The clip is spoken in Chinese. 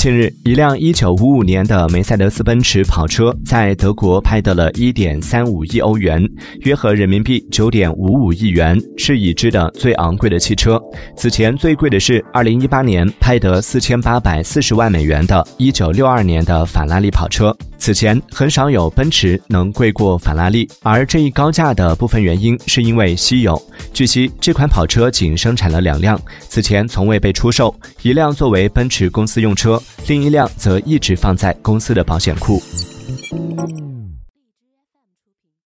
近日，一辆1955年的梅赛德斯奔驰跑车在德国拍得了1.35亿欧元，约合人民币9.55亿元，是已知的最昂贵的汽车。此前最贵的是2018年拍得4840万美元的1962年的法拉利跑车。此前很少有奔驰能贵过法拉利，而这一高价的部分原因是因为稀有。据悉，这款跑车仅生产了两辆，此前从未被出售，一辆作为奔驰公司用车。另一辆则一直放在公司的保险库。